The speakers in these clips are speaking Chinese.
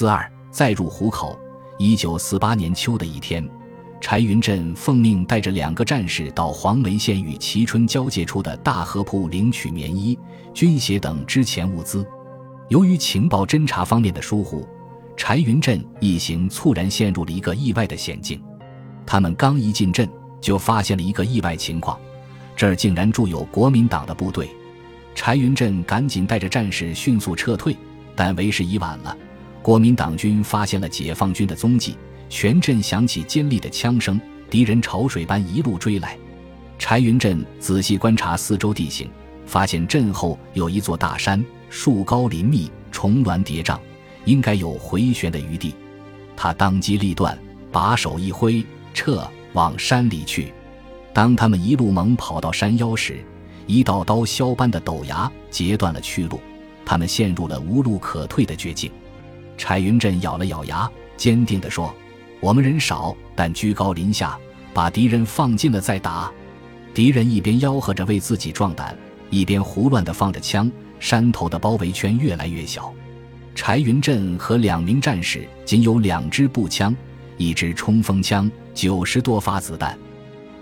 四二再入虎口。一九四八年秋的一天，柴云振奉命带着两个战士到黄梅县与蕲春交界处的大河铺领取棉衣、军鞋等支前物资。由于情报侦察方面的疏忽，柴云振一行猝然陷入了一个意外的险境。他们刚一进镇，就发现了一个意外情况：这儿竟然驻有国民党的部队。柴云振赶紧带着战士迅速撤退，但为时已晚了。国民党军发现了解放军的踪迹，全镇响起尖利的枪声，敌人潮水般一路追来。柴云振仔细观察四周地形，发现镇后有一座大山，树高林密，重峦叠嶂，应该有回旋的余地。他当机立断，把手一挥，撤往山里去。当他们一路猛跑到山腰时，一道刀削般的陡崖截断了去路，他们陷入了无路可退的绝境。柴云振咬了咬牙，坚定地说：“我们人少，但居高临下，把敌人放近了再打。”敌人一边吆喝着为自己壮胆，一边胡乱地放着枪。山头的包围圈越来越小。柴云振和两名战士仅有两支步枪，一支冲锋枪，九十多发子弹。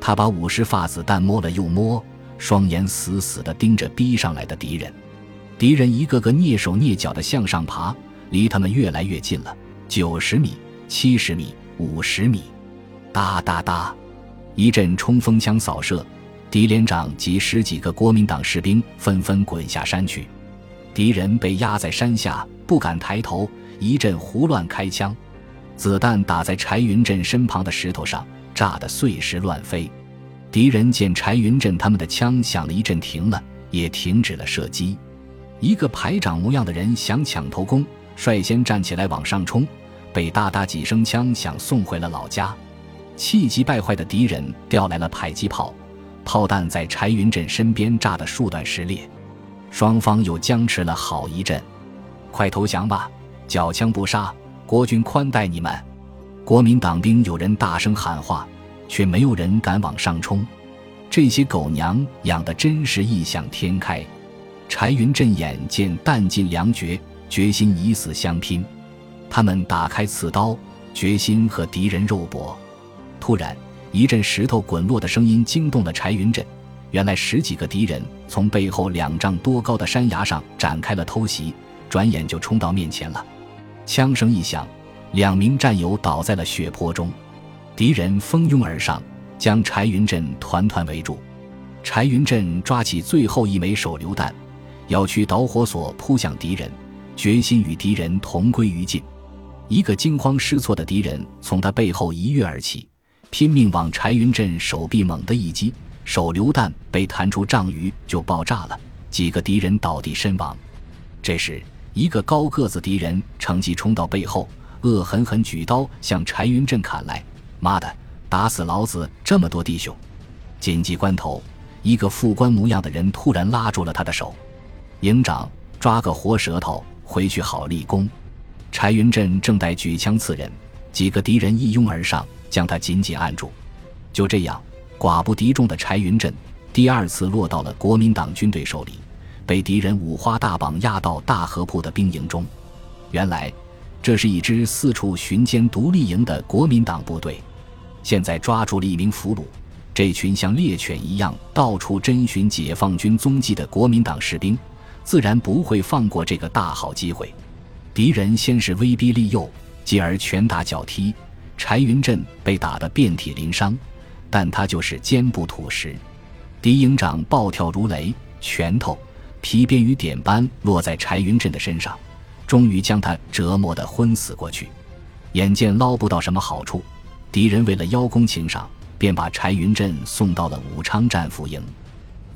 他把五十发子弹摸了又摸，双眼死死地盯着逼上来的敌人。敌人一个个蹑手蹑脚地向上爬。离他们越来越近了，九十米、七十米、五十米，哒哒哒，一阵冲锋枪扫射，狄连长及十几个国民党士兵纷纷滚下山去。敌人被压在山下，不敢抬头，一阵胡乱开枪，子弹打在柴云振身旁的石头上，炸得碎石乱飞。敌人见柴云振他们的枪响了一阵停了，也停止了射击。一个排长模样的人想抢头功。率先站起来往上冲，被哒哒几声枪响送回了老家。气急败坏的敌人调来了迫击炮，炮弹在柴云振身边炸得数段失裂。双方又僵持了好一阵。快投降吧，缴枪不杀，国军宽待你们。国民党兵有人大声喊话，却没有人敢往上冲。这些狗娘养的真是异想天开。柴云振眼见弹尽粮绝。决心以死相拼，他们打开刺刀，决心和敌人肉搏。突然，一阵石头滚落的声音惊动了柴云振。原来十几个敌人从背后两丈多高的山崖上展开了偷袭，转眼就冲到面前了。枪声一响，两名战友倒在了血泊中。敌人蜂拥而上，将柴云振团团围住。柴云振抓起最后一枚手榴弹，要去导火索扑向敌人。决心与敌人同归于尽。一个惊慌失措的敌人从他背后一跃而起，拼命往柴云振手臂猛地一击，手榴弹被弹出丈余就爆炸了，几个敌人倒地身亡。这时，一个高个子敌人乘机冲到背后，恶狠狠举刀向柴云振砍来。妈的，打死老子这么多弟兄！紧急关头，一个副官模样的人突然拉住了他的手：“营长，抓个活舌头！”回去好立功。柴云振正待举枪刺人，几个敌人一拥而上，将他紧紧按住。就这样，寡不敌众的柴云振第二次落到了国民党军队手里，被敌人五花大绑押到大河铺的兵营中。原来，这是一支四处巡歼独立营的国民党部队，现在抓住了一名俘虏。这群像猎犬一样到处侦寻解放军踪迹的国民党士兵。自然不会放过这个大好机会。敌人先是威逼利诱，继而拳打脚踢，柴云振被打得遍体鳞伤，但他就是坚不吐实。敌营长暴跳如雷，拳头、皮鞭与点般落在柴云振的身上，终于将他折磨得昏死过去。眼见捞不到什么好处，敌人为了邀功请赏，便把柴云振送到了武昌战俘营。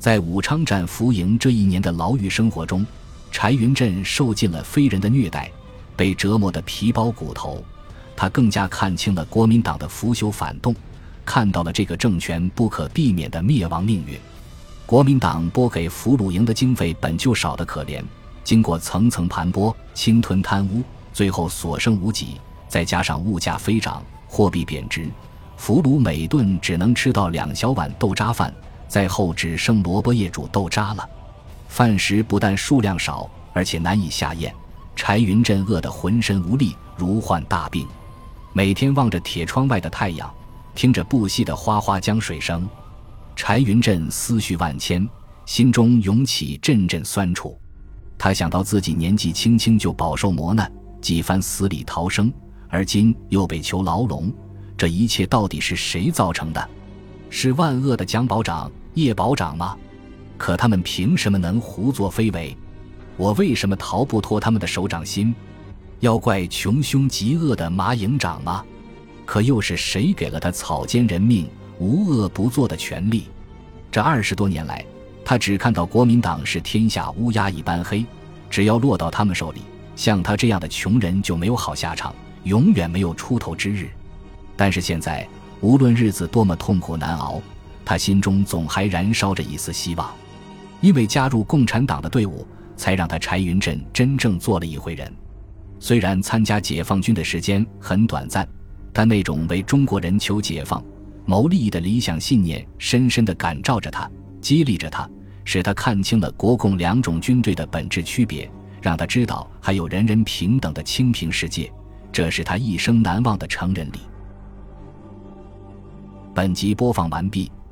在武昌站服营这一年的牢狱生活中，柴云振受尽了非人的虐待，被折磨得皮包骨头。他更加看清了国民党的腐朽反动，看到了这个政权不可避免的灭亡命运。国民党拨给俘虏营的经费本就少得可怜，经过层层盘剥、侵吞、贪污，最后所剩无几。再加上物价飞涨、货币贬值，俘虏每顿只能吃到两小碗豆渣饭。在后只剩萝卜叶煮豆渣了，饭食不但数量少，而且难以下咽。柴云振饿得浑身无力，如患大病。每天望着铁窗外的太阳，听着不息的哗哗江水声，柴云振思绪万千，心中涌起阵阵酸楚。他想到自己年纪轻轻就饱受磨难，几番死里逃生，而今又被囚牢笼，这一切到底是谁造成的？是万恶的蒋保长、叶保长吗？可他们凭什么能胡作非为？我为什么逃不脱他们的手掌心？要怪穷凶极恶的马营长吗？可又是谁给了他草菅人命、无恶不作的权利？这二十多年来。他只看到国民党是天下乌鸦一般黑，只要落到他们手里，像他这样的穷人就没有好下场，永远没有出头之日。但是现在，无论日子多么痛苦难熬，他心中总还燃烧着一丝希望。因为加入共产党的队伍，才让他柴云振真正做了一回人。虽然参加解放军的时间很短暂，但那种为中国人求解放、谋利益的理想信念，深深地感召着他。激励着他，使他看清了国共两种军队的本质区别，让他知道还有人人平等的清平世界，这是他一生难忘的成人礼。本集播放完毕，